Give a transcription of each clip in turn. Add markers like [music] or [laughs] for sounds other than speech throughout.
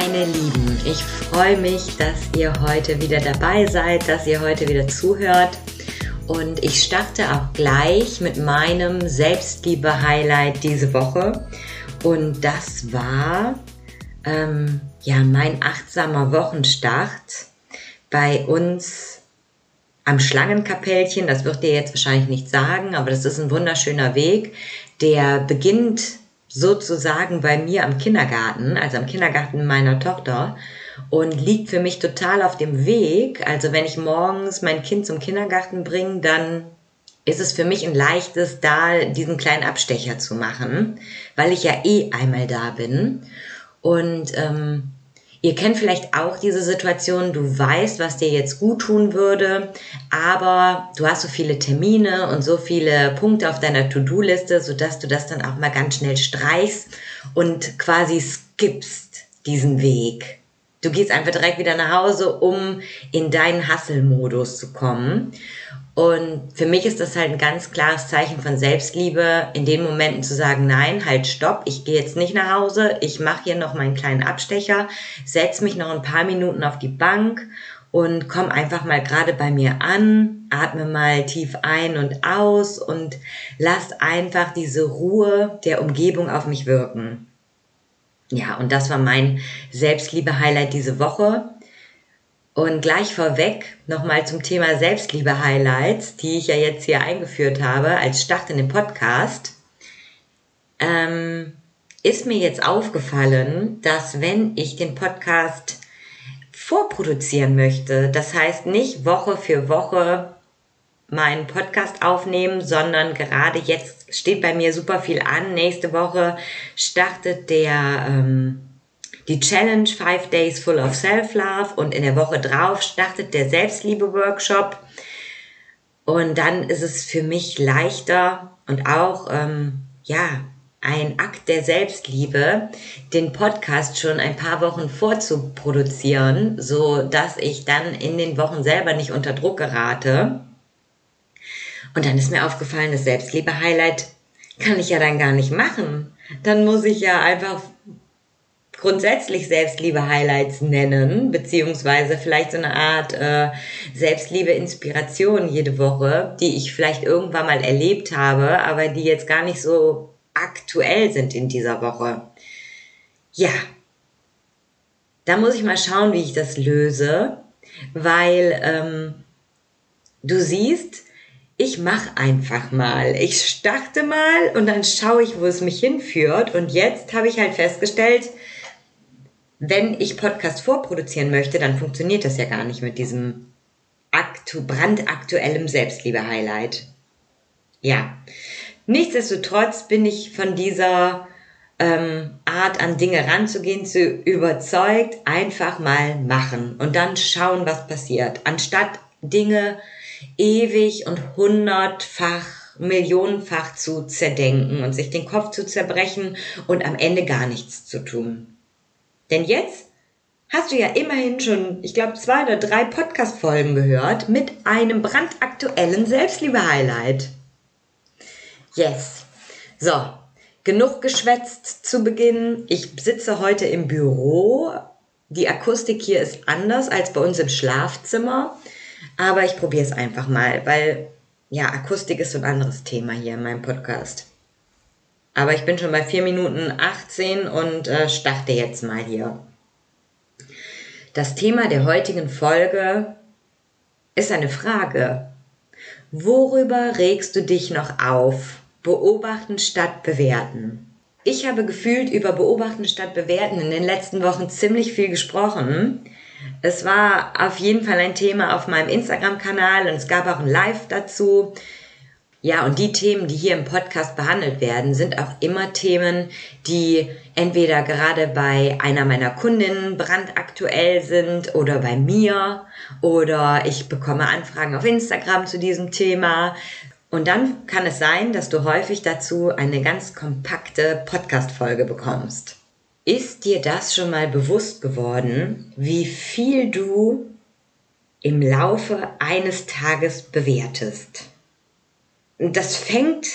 Meine Lieben, ich freue mich, dass ihr heute wieder dabei seid, dass ihr heute wieder zuhört. Und ich starte auch gleich mit meinem Selbstliebe-Highlight diese Woche. Und das war ähm, ja mein achtsamer Wochenstart bei uns am Schlangenkapellchen. Das wird dir jetzt wahrscheinlich nicht sagen, aber das ist ein wunderschöner Weg. Der beginnt sozusagen bei mir am Kindergarten, also am Kindergarten meiner Tochter und liegt für mich total auf dem Weg. Also wenn ich morgens mein Kind zum Kindergarten bringe, dann ist es für mich ein leichtes, da diesen kleinen Abstecher zu machen, weil ich ja eh einmal da bin. Und ähm, ihr kennt vielleicht auch diese Situation, du weißt, was dir jetzt gut tun würde, aber du hast so viele Termine und so viele Punkte auf deiner To-Do-Liste, sodass du das dann auch mal ganz schnell streichst und quasi skippst diesen Weg. Du gehst einfach direkt wieder nach Hause, um in deinen Hustle-Modus zu kommen. Und für mich ist das halt ein ganz klares Zeichen von Selbstliebe, in den Momenten zu sagen, nein, halt stopp, ich gehe jetzt nicht nach Hause, ich mache hier noch meinen kleinen Abstecher, setz mich noch ein paar Minuten auf die Bank und komm einfach mal gerade bei mir an, atme mal tief ein und aus und lass einfach diese Ruhe der Umgebung auf mich wirken. Ja, und das war mein Selbstliebe-Highlight diese Woche. Und gleich vorweg nochmal zum Thema Selbstliebe-Highlights, die ich ja jetzt hier eingeführt habe als Start in den Podcast. Ähm, ist mir jetzt aufgefallen, dass wenn ich den Podcast vorproduzieren möchte, das heißt nicht Woche für Woche meinen Podcast aufnehmen, sondern gerade jetzt steht bei mir super viel an. Nächste Woche startet der ähm, die Challenge Five Days Full of Self-Love und in der Woche drauf startet der Selbstliebe-Workshop. Und dann ist es für mich leichter und auch ähm, ja ein Akt der Selbstliebe, den Podcast schon ein paar Wochen vorzuproduzieren, so dass ich dann in den Wochen selber nicht unter Druck gerate und dann ist mir aufgefallen, das Selbstliebe-Highlight kann ich ja dann gar nicht machen. Dann muss ich ja einfach grundsätzlich Selbstliebe-Highlights nennen, beziehungsweise vielleicht so eine Art äh, Selbstliebe-Inspiration jede Woche, die ich vielleicht irgendwann mal erlebt habe, aber die jetzt gar nicht so aktuell sind in dieser Woche. Ja, da muss ich mal schauen, wie ich das löse, weil ähm, du siehst, ich mache einfach mal. Ich starte mal und dann schaue ich, wo es mich hinführt. Und jetzt habe ich halt festgestellt, wenn ich Podcast vorproduzieren möchte, dann funktioniert das ja gar nicht mit diesem aktu brandaktuellem Selbstliebe-Highlight. Ja. Nichtsdestotrotz bin ich von dieser ähm, Art an Dinge ranzugehen zu überzeugt, einfach mal machen und dann schauen, was passiert. Anstatt Dinge ewig und hundertfach, millionenfach zu zerdenken und sich den Kopf zu zerbrechen und am Ende gar nichts zu tun. Denn jetzt hast du ja immerhin schon, ich glaube, zwei oder drei Podcast-Folgen gehört mit einem brandaktuellen Selbstliebe-Highlight. Yes. So, genug geschwätzt zu Beginn. Ich sitze heute im Büro. Die Akustik hier ist anders als bei uns im Schlafzimmer. Aber ich probiere es einfach mal, weil ja, Akustik ist so ein anderes Thema hier in meinem Podcast. Aber ich bin schon bei 4 Minuten 18 und äh, starte jetzt mal hier. Das Thema der heutigen Folge ist eine Frage. Worüber regst du dich noch auf? Beobachten statt bewerten. Ich habe gefühlt über Beobachten statt bewerten in den letzten Wochen ziemlich viel gesprochen. Es war auf jeden Fall ein Thema auf meinem Instagram-Kanal und es gab auch ein Live dazu. Ja, und die Themen, die hier im Podcast behandelt werden, sind auch immer Themen, die entweder gerade bei einer meiner Kundinnen brandaktuell sind oder bei mir oder ich bekomme Anfragen auf Instagram zu diesem Thema. Und dann kann es sein, dass du häufig dazu eine ganz kompakte Podcast-Folge bekommst. Ist dir das schon mal bewusst geworden, wie viel du im Laufe eines Tages bewertest? Das fängt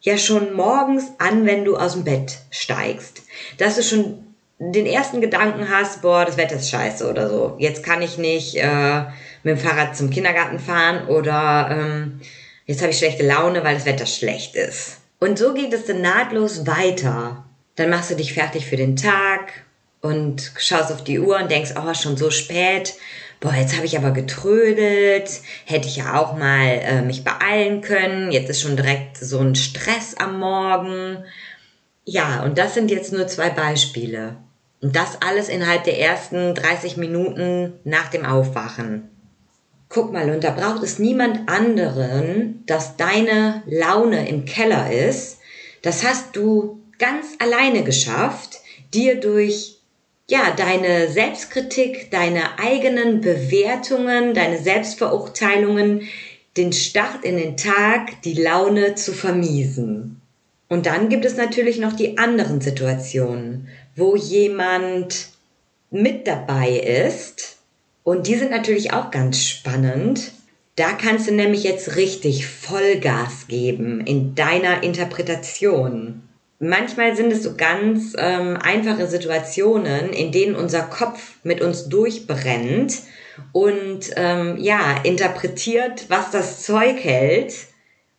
ja schon morgens an, wenn du aus dem Bett steigst. Dass du schon den ersten Gedanken hast, boah, das Wetter ist scheiße oder so. Jetzt kann ich nicht äh, mit dem Fahrrad zum Kindergarten fahren oder ähm, jetzt habe ich schlechte Laune, weil das Wetter schlecht ist. Und so geht es dann nahtlos weiter. Dann machst du dich fertig für den Tag und schaust auf die Uhr und denkst, oh, schon so spät boah, jetzt habe ich aber getrödelt, hätte ich ja auch mal äh, mich beeilen können, jetzt ist schon direkt so ein Stress am Morgen. Ja, und das sind jetzt nur zwei Beispiele. Und das alles innerhalb der ersten 30 Minuten nach dem Aufwachen. Guck mal, und da braucht es niemand anderen, dass deine Laune im Keller ist. Das hast du ganz alleine geschafft, dir durch ja, deine Selbstkritik, deine eigenen Bewertungen, deine Selbstverurteilungen, den Start in den Tag, die Laune zu vermiesen. Und dann gibt es natürlich noch die anderen Situationen, wo jemand mit dabei ist. Und die sind natürlich auch ganz spannend. Da kannst du nämlich jetzt richtig Vollgas geben in deiner Interpretation manchmal sind es so ganz ähm, einfache Situationen, in denen unser Kopf mit uns durchbrennt und ähm, ja, interpretiert, was das Zeug hält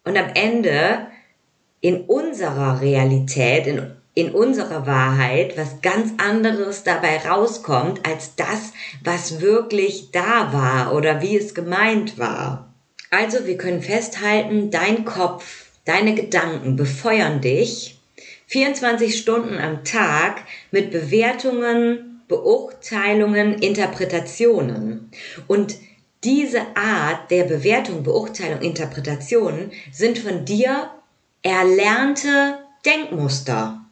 und am Ende in unserer Realität, in, in unserer Wahrheit was ganz anderes dabei rauskommt als das, was wirklich da war oder wie es gemeint war. Also wir können festhalten, dein Kopf, deine Gedanken befeuern dich 24 Stunden am Tag mit Bewertungen, Beurteilungen, Interpretationen. Und diese Art der Bewertung, Beurteilung, Interpretation sind von dir erlernte Denkmuster.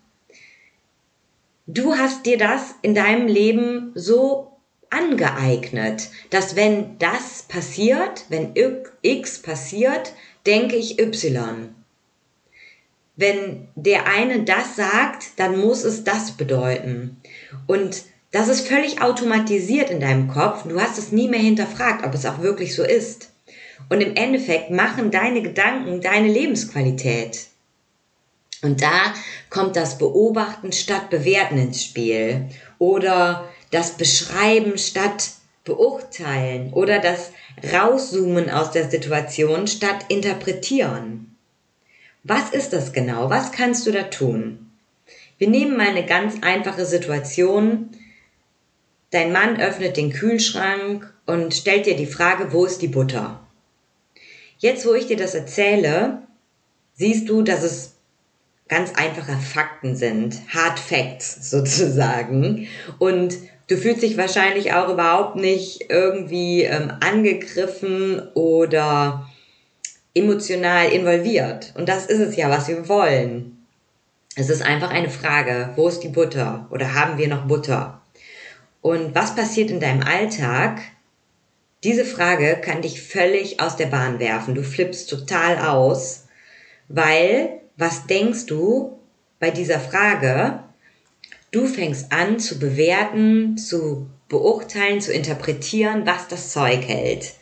Du hast dir das in deinem Leben so angeeignet, dass wenn das passiert, wenn X passiert, denke ich Y wenn der eine das sagt, dann muss es das bedeuten. Und das ist völlig automatisiert in deinem Kopf. Du hast es nie mehr hinterfragt, ob es auch wirklich so ist. Und im Endeffekt machen deine Gedanken deine Lebensqualität. Und da kommt das Beobachten statt Bewerten ins Spiel. Oder das Beschreiben statt Beurteilen. Oder das Rauszoomen aus der Situation statt Interpretieren. Was ist das genau? Was kannst du da tun? Wir nehmen mal eine ganz einfache Situation. Dein Mann öffnet den Kühlschrank und stellt dir die Frage, wo ist die Butter? Jetzt, wo ich dir das erzähle, siehst du, dass es ganz einfache Fakten sind, Hard Facts [laughs] sozusagen. Und du fühlst dich wahrscheinlich auch überhaupt nicht irgendwie ähm, angegriffen oder emotional involviert. Und das ist es ja, was wir wollen. Es ist einfach eine Frage, wo ist die Butter oder haben wir noch Butter? Und was passiert in deinem Alltag? Diese Frage kann dich völlig aus der Bahn werfen. Du flippst total aus, weil was denkst du bei dieser Frage? Du fängst an zu bewerten, zu beurteilen, zu interpretieren, was das Zeug hält.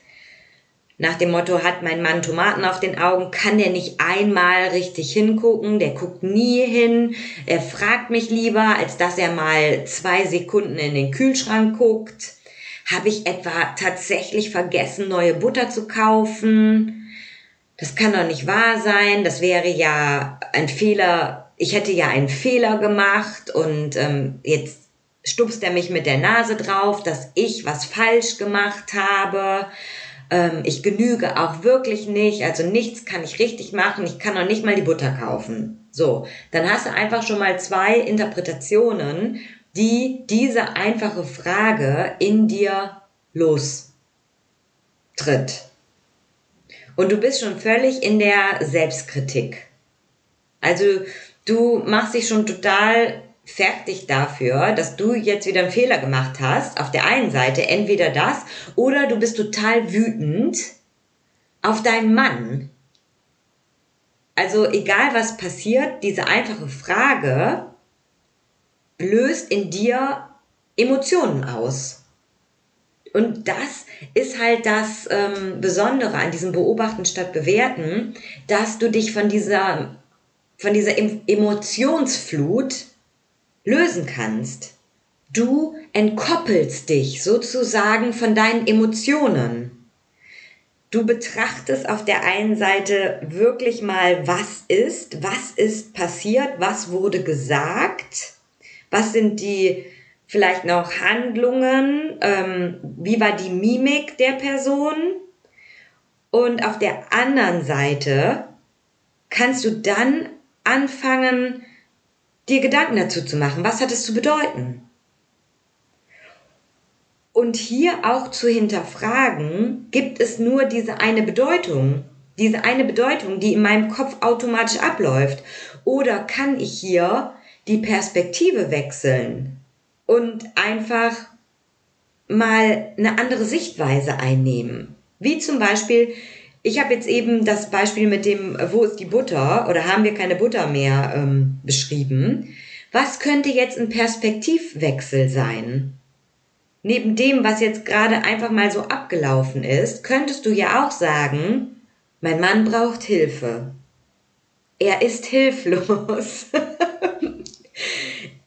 Nach dem Motto, hat mein Mann Tomaten auf den Augen, kann der nicht einmal richtig hingucken, der guckt nie hin, er fragt mich lieber, als dass er mal zwei Sekunden in den Kühlschrank guckt. Habe ich etwa tatsächlich vergessen, neue Butter zu kaufen? Das kann doch nicht wahr sein, das wäre ja ein Fehler, ich hätte ja einen Fehler gemacht und ähm, jetzt stupst er mich mit der Nase drauf, dass ich was falsch gemacht habe ähm, ich genüge auch wirklich nicht, also nichts kann ich richtig machen, ich kann noch nicht mal die Butter kaufen. So, dann hast du einfach schon mal zwei Interpretationen, die diese einfache Frage in dir lostritt. Und du bist schon völlig in der Selbstkritik. Also du machst dich schon total fertig dafür, dass du jetzt wieder einen Fehler gemacht hast. Auf der einen Seite entweder das oder du bist total wütend auf deinen Mann. Also egal was passiert, diese einfache Frage löst in dir Emotionen aus. Und das ist halt das ähm, Besondere an diesem Beobachten statt bewerten, dass du dich von dieser, von dieser Emotionsflut lösen kannst. Du entkoppelst dich sozusagen von deinen Emotionen. Du betrachtest auf der einen Seite wirklich mal, was ist, was ist passiert, was wurde gesagt, was sind die vielleicht noch Handlungen, ähm, wie war die Mimik der Person. Und auf der anderen Seite kannst du dann anfangen, dir Gedanken dazu zu machen. Was hat es zu bedeuten? Und hier auch zu hinterfragen, gibt es nur diese eine Bedeutung, diese eine Bedeutung, die in meinem Kopf automatisch abläuft? Oder kann ich hier die Perspektive wechseln und einfach mal eine andere Sichtweise einnehmen? Wie zum Beispiel, ich habe jetzt eben das Beispiel mit dem, wo ist die Butter oder haben wir keine Butter mehr ähm, beschrieben. Was könnte jetzt ein Perspektivwechsel sein? Neben dem, was jetzt gerade einfach mal so abgelaufen ist, könntest du ja auch sagen, mein Mann braucht Hilfe. Er ist hilflos. [laughs]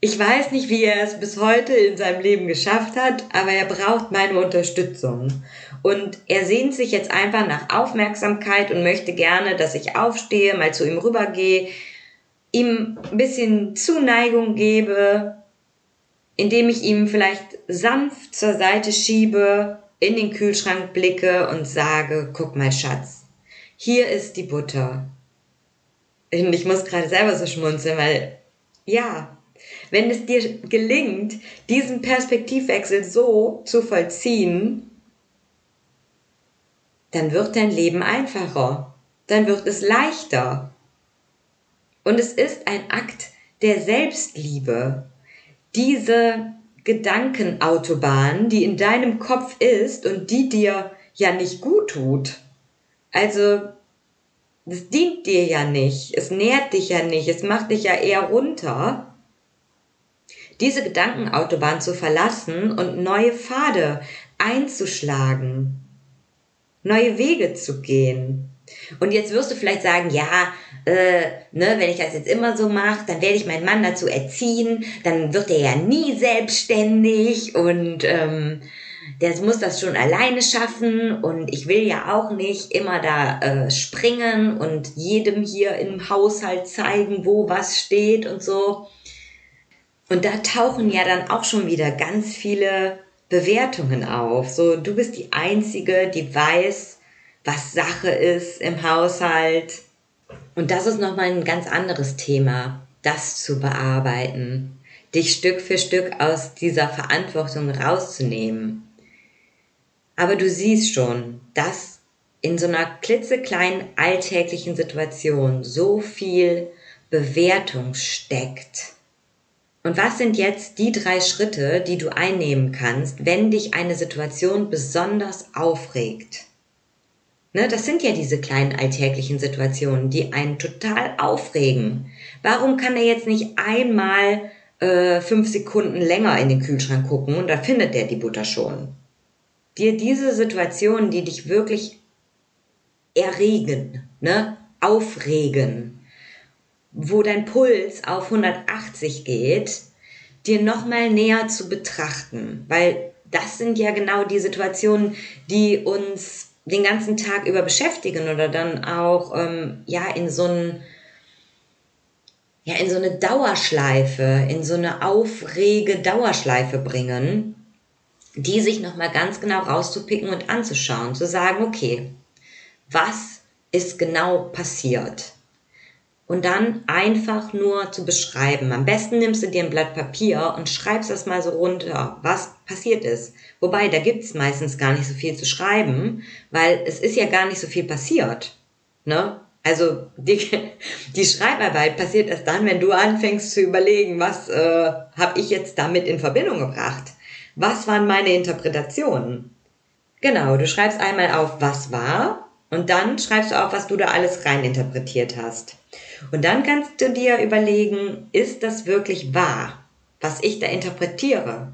ich weiß nicht, wie er es bis heute in seinem Leben geschafft hat, aber er braucht meine Unterstützung. Und er sehnt sich jetzt einfach nach Aufmerksamkeit und möchte gerne, dass ich aufstehe, mal zu ihm rübergehe, ihm ein bisschen Zuneigung gebe, indem ich ihm vielleicht sanft zur Seite schiebe, in den Kühlschrank blicke und sage, guck mal Schatz, hier ist die Butter. Und ich muss gerade selber so schmunzeln, weil ja, wenn es dir gelingt, diesen Perspektivwechsel so zu vollziehen, dann wird dein Leben einfacher, dann wird es leichter. Und es ist ein Akt der Selbstliebe, diese Gedankenautobahn, die in deinem Kopf ist und die dir ja nicht gut tut. Also, das dient dir ja nicht, es nährt dich ja nicht, es macht dich ja eher runter. Diese Gedankenautobahn zu verlassen und neue Pfade einzuschlagen neue Wege zu gehen. Und jetzt wirst du vielleicht sagen, ja, äh, ne, wenn ich das jetzt immer so mache, dann werde ich meinen Mann dazu erziehen, dann wird er ja nie selbstständig und ähm, der muss das schon alleine schaffen und ich will ja auch nicht immer da äh, springen und jedem hier im Haushalt zeigen, wo was steht und so. Und da tauchen ja dann auch schon wieder ganz viele Bewertungen auf. So, du bist die Einzige, die weiß, was Sache ist im Haushalt. Und das ist nochmal ein ganz anderes Thema, das zu bearbeiten, dich Stück für Stück aus dieser Verantwortung rauszunehmen. Aber du siehst schon, dass in so einer klitzekleinen alltäglichen Situation so viel Bewertung steckt und was sind jetzt die drei Schritte, die du einnehmen kannst, wenn dich eine Situation besonders aufregt? Ne, das sind ja diese kleinen alltäglichen Situationen, die einen total aufregen. Warum kann er jetzt nicht einmal äh, fünf Sekunden länger in den Kühlschrank gucken und da findet er die Butter schon? Dir diese Situationen, die dich wirklich erregen, ne, aufregen, wo dein Puls auf 180 geht, dir nochmal näher zu betrachten, weil das sind ja genau die Situationen, die uns den ganzen Tag über beschäftigen oder dann auch ähm, ja in so ein ja in so eine Dauerschleife, in so eine aufrege Dauerschleife bringen, die sich nochmal ganz genau rauszupicken und anzuschauen, zu sagen, okay, was ist genau passiert? Und dann einfach nur zu beschreiben. Am besten nimmst du dir ein Blatt Papier und schreibst das mal so runter, was passiert ist. Wobei, da gibt's meistens gar nicht so viel zu schreiben, weil es ist ja gar nicht so viel passiert. Ne? Also die, [laughs] die Schreibarbeit passiert erst dann, wenn du anfängst zu überlegen, was äh, habe ich jetzt damit in Verbindung gebracht? Was waren meine Interpretationen? Genau, du schreibst einmal auf, was war, und dann schreibst du auf, was du da alles reininterpretiert hast. Und dann kannst du dir überlegen, ist das wirklich wahr, was ich da interpretiere?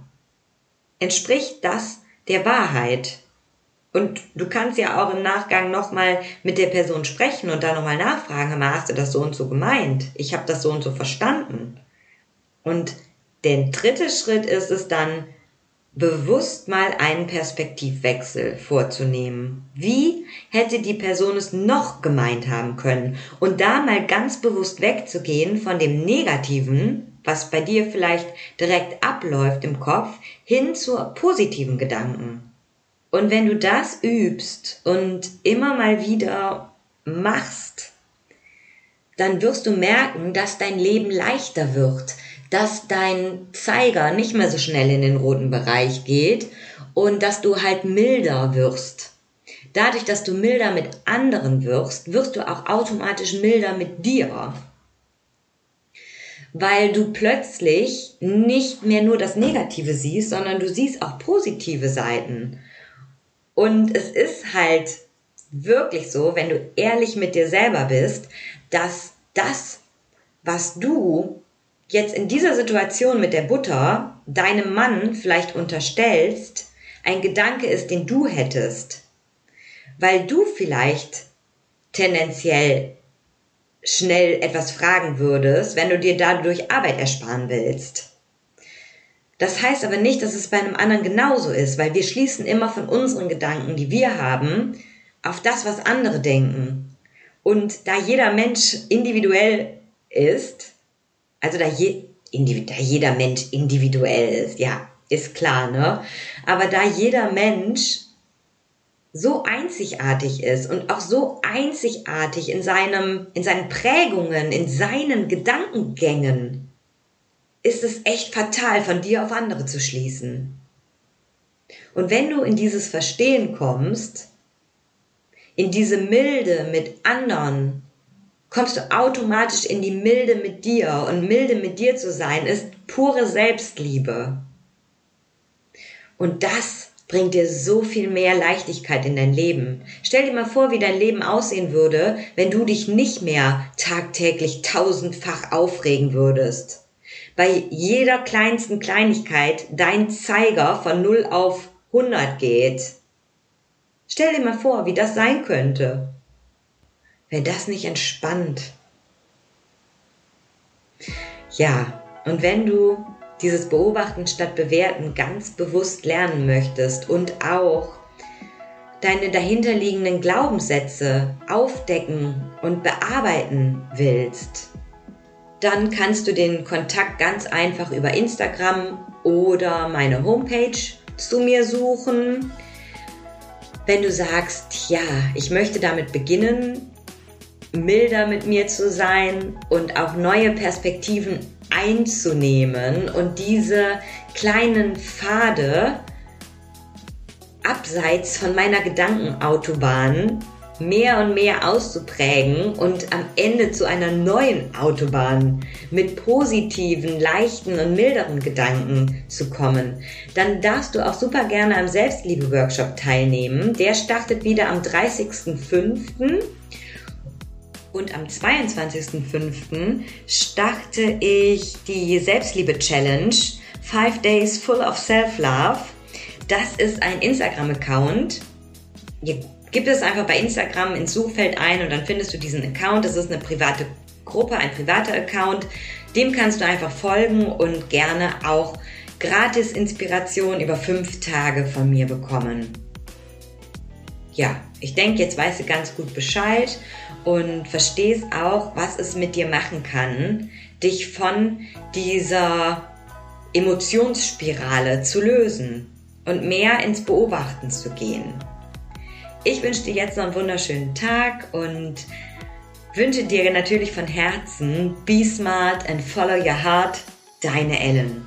Entspricht das der Wahrheit? Und du kannst ja auch im Nachgang nochmal mit der Person sprechen und da nochmal nachfragen, hast du das so und so gemeint? Ich habe das so und so verstanden. Und der dritte Schritt ist es dann, bewusst mal einen Perspektivwechsel vorzunehmen. Wie hätte die Person es noch gemeint haben können? Und da mal ganz bewusst wegzugehen von dem Negativen, was bei dir vielleicht direkt abläuft im Kopf, hin zu positiven Gedanken. Und wenn du das übst und immer mal wieder machst, dann wirst du merken, dass dein Leben leichter wird, dass dein Zeiger nicht mehr so schnell in den roten Bereich geht und dass du halt milder wirst. Dadurch, dass du milder mit anderen wirst, wirst du auch automatisch milder mit dir. Weil du plötzlich nicht mehr nur das Negative siehst, sondern du siehst auch positive Seiten. Und es ist halt wirklich so, wenn du ehrlich mit dir selber bist, dass das, was du jetzt in dieser Situation mit der Butter deinem Mann vielleicht unterstellst, ein Gedanke ist, den du hättest, weil du vielleicht tendenziell schnell etwas fragen würdest, wenn du dir dadurch Arbeit ersparen willst. Das heißt aber nicht, dass es bei einem anderen genauso ist, weil wir schließen immer von unseren Gedanken, die wir haben, auf das, was andere denken. Und da jeder Mensch individuell ist, also da, je, da jeder Mensch individuell ist, ja, ist klar, ne? Aber da jeder Mensch so einzigartig ist und auch so einzigartig in seinem, in seinen Prägungen, in seinen Gedankengängen, ist es echt fatal, von dir auf andere zu schließen. Und wenn du in dieses Verstehen kommst, in diese Milde mit anderen kommst du automatisch in die Milde mit dir. Und Milde mit dir zu sein, ist pure Selbstliebe. Und das bringt dir so viel mehr Leichtigkeit in dein Leben. Stell dir mal vor, wie dein Leben aussehen würde, wenn du dich nicht mehr tagtäglich tausendfach aufregen würdest. Bei jeder kleinsten Kleinigkeit dein Zeiger von 0 auf 100 geht. Stell dir mal vor, wie das sein könnte. Wäre das nicht entspannt? Ja, und wenn du dieses Beobachten statt Bewerten ganz bewusst lernen möchtest und auch deine dahinterliegenden Glaubenssätze aufdecken und bearbeiten willst, dann kannst du den Kontakt ganz einfach über Instagram oder meine Homepage zu mir suchen. Wenn du sagst, ja, ich möchte damit beginnen, milder mit mir zu sein und auch neue Perspektiven einzunehmen und diese kleinen Pfade abseits von meiner Gedankenautobahn mehr und mehr auszuprägen und am Ende zu einer neuen Autobahn mit positiven, leichten und milderen Gedanken zu kommen, dann darfst du auch super gerne am Selbstliebe-Workshop teilnehmen. Der startet wieder am 30.05. Und am 22.05. starte ich die Selbstliebe-Challenge Five Days Full of Self-Love. Das ist ein Instagram-Account. Gib es einfach bei Instagram ins Suchfeld ein und dann findest du diesen Account. Das ist eine private Gruppe, ein privater Account. Dem kannst du einfach folgen und gerne auch gratis Inspiration über fünf Tage von mir bekommen. Ja, ich denke, jetzt weißt du ganz gut Bescheid und verstehst auch, was es mit dir machen kann, dich von dieser Emotionsspirale zu lösen und mehr ins Beobachten zu gehen. Ich wünsche dir jetzt noch einen wunderschönen Tag und Wünsche dir natürlich von Herzen Be smart and follow your heart, deine Ellen.